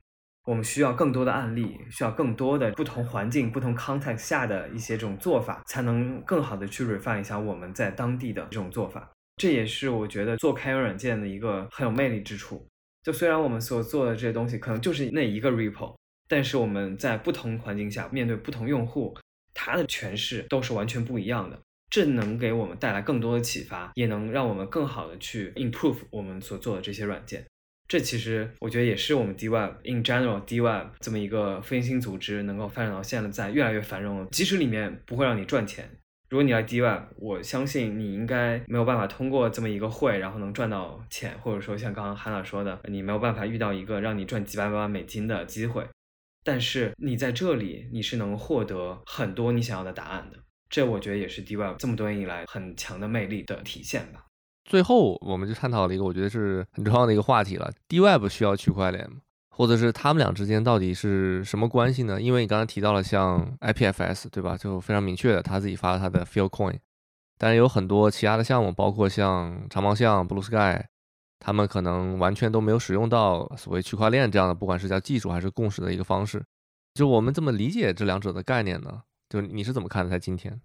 我们需要更多的案例，需要更多的不同环境、不同 context 下的一些这种做法，才能更好的去 refine 一下我们在当地的这种做法。这也是我觉得做开源软件的一个很有魅力之处。就虽然我们所做的这些东西可能就是那一个 repo，但是我们在不同环境下面对不同用户。它的诠释都是完全不一样的，这能给我们带来更多的启发，也能让我们更好的去 improve 我们所做的这些软件。这其实我觉得也是我们 D Web in general D Web 这么一个分新组织能够发展到现在越来越繁荣，即使里面不会让你赚钱。如果你来 D Web，我相信你应该没有办法通过这么一个会，然后能赚到钱，或者说像刚刚韩老说的，你没有办法遇到一个让你赚几百万美金的机会。但是你在这里，你是能获得很多你想要的答案的。这我觉得也是 D Web 这么多年以来很强的魅力的体现吧。最后，我们就探讨了一个我觉得是很重要的一个话题了：D Web 需要区块链吗？或者是他们俩之间到底是什么关系呢？因为你刚才提到了像 IPFS，对吧？就非常明确的，他自己发了他的 Feel Coin，但是有很多其他的项目，包括像长毛象、Blue Sky。他们可能完全都没有使用到所谓区块链这样的，不管是叫技术还是共识的一个方式。就我们怎么理解这两者的概念呢？就你是怎么看的？在今天，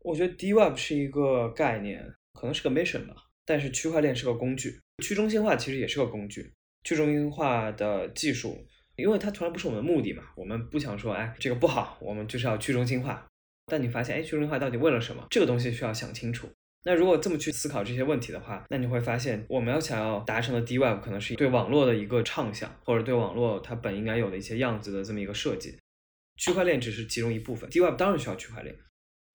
我觉得 D Web 是一个概念，可能是个 mission 吧。但是区块链是个工具，去中心化其实也是个工具。去中心化的技术，因为它从来不是我们的目的嘛，我们不想说，哎，这个不好，我们就是要去中心化。但你发现，哎，去中心化到底为了什么？这个东西需要想清楚。那如果这么去思考这些问题的话，那你会发现，我们要想要达成的 D Web 可能是对网络的一个畅想，或者对网络它本应该有的一些样子的这么一个设计。区块链只是其中一部分，D Web 当然需要区块链。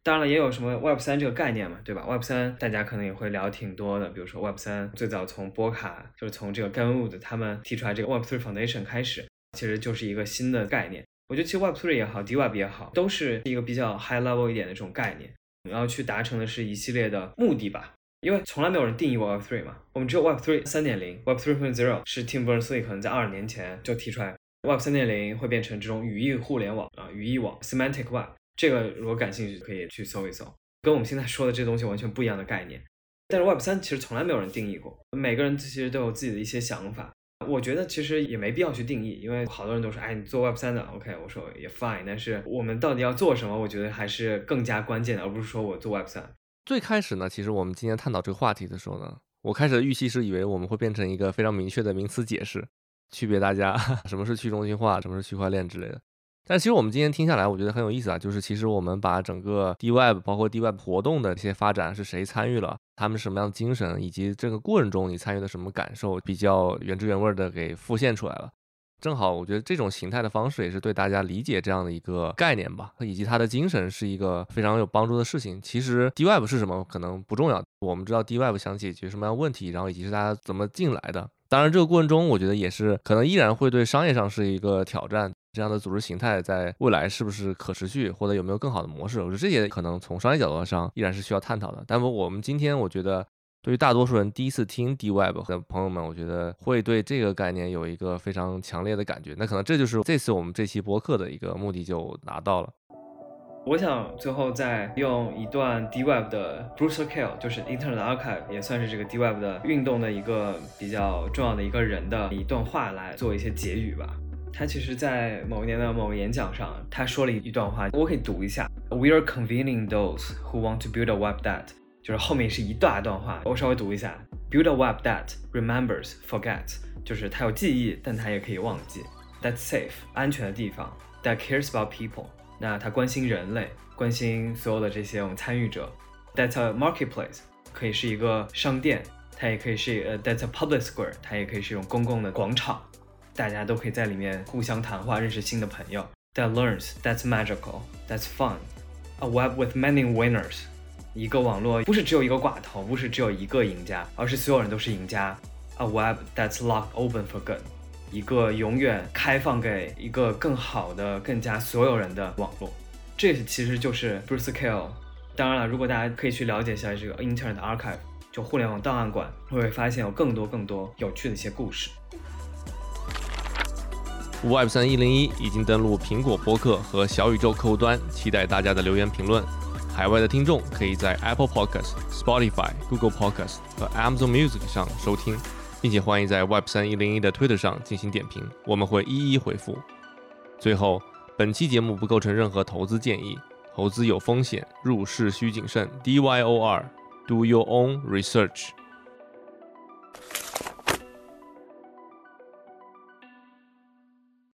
当然了，也有什么 Web 三这个概念嘛，对吧？Web 三大家可能也会聊挺多的，比如说 Web 三最早从波卡，就是从这个 Gamwood 他们提出来这个 Web Three Foundation 开始，其实就是一个新的概念。我觉得其实 Web Three 也好，D Web 也好，都是一个比较 high level 一点的这种概念，你要去达成的是一系列的目的吧。因为从来没有人定义过 Web Three 嘛，我们只有 Web Three 三点零，Web Three point zero 是 Tim Berners-Lee 可能在二十年前就提出来，Web 三点零会变成这种语义互联网啊，语义网 （Semantic Web）。这个如果感兴趣可以去搜一搜，跟我们现在说的这东西完全不一样的概念。但是 Web 三其实从来没有人定义过，每个人其实都有自己的一些想法。我觉得其实也没必要去定义，因为好多人都说，哎，你做 Web 三的，OK，我说也 fine。但是我们到底要做什么？我觉得还是更加关键的，而不是说我做 Web 三。最开始呢，其实我们今天探讨这个话题的时候呢，我开始的预期是以为我们会变成一个非常明确的名词解释，区别大家 什么是去中心化，什么是区块链之类的。但其实我们今天听下来，我觉得很有意思啊，就是其实我们把整个 D Web 包括 D Web 活动的这些发展是谁参与了，他们什么样的精神，以及这个过程中你参与的什么感受，比较原汁原味的给复现出来了。正好，我觉得这种形态的方式也是对大家理解这样的一个概念吧，以及它的精神是一个非常有帮助的事情。其实 D Web 是什么可能不重要，我们知道 D Web 想解决什么样问题，然后以及是大家怎么进来的，当然，这个过程中，我觉得也是可能依然会对商业上是一个挑战。这样的组织形态在未来是不是可持续，或者有没有更好的模式？我觉得这些可能从商业角度上依然是需要探讨的。但是我们今天，我觉得对于大多数人第一次听 D Web 的朋友们，我觉得会对这个概念有一个非常强烈的感觉。那可能这就是这次我们这期播客的一个目的就达到了。我想最后再用一段 D Web 的 Bruce Kale，就是 Internet Archive，也算是这个 D Web 的运动的一个比较重要的一个人的一段话来做一些结语吧。他其实，在某一年的某个演讲上，他说了一段话，我可以读一下：We are convening those who want to build a web that，就是后面是一大段话，我稍微读一下：Build a web that remembers, forget，就是它有记忆，但它也可以忘记；That's safe，安全的地方；That cares about people。那他关心人类，关心所有的这些我们参与者。That's a marketplace，可以是一个商店，它也可以是呃，That's a public square，它也可以是一种公共的广场，大家都可以在里面互相谈话，认识新的朋友。That learns，That's magical，That's fun。A web with many winners，一个网络不是只有一个寡头，不是只有一个赢家，而是所有人都是赢家。A web that's locked open for good。一个永远开放给一个更好的、更加所有人的网络，这其实就是 Bruce k a l e 当然了，如果大家可以去了解一下这个 Internet Archive，就互联网档案馆，会发现有更多更多有趣的一些故事。Web 三一零一已经登录苹果播客和小宇宙客户端，期待大家的留言评论。海外的听众可以在 Apple Podcast、Spotify、Google Podcast 和 Amazon Music 上收听。并且欢迎在 Web 三一零一的 Twitter 上进行点评，我们会一一回复。最后，本期节目不构成任何投资建议，投资有风险，入市需谨慎。D Y O R，Do your own research。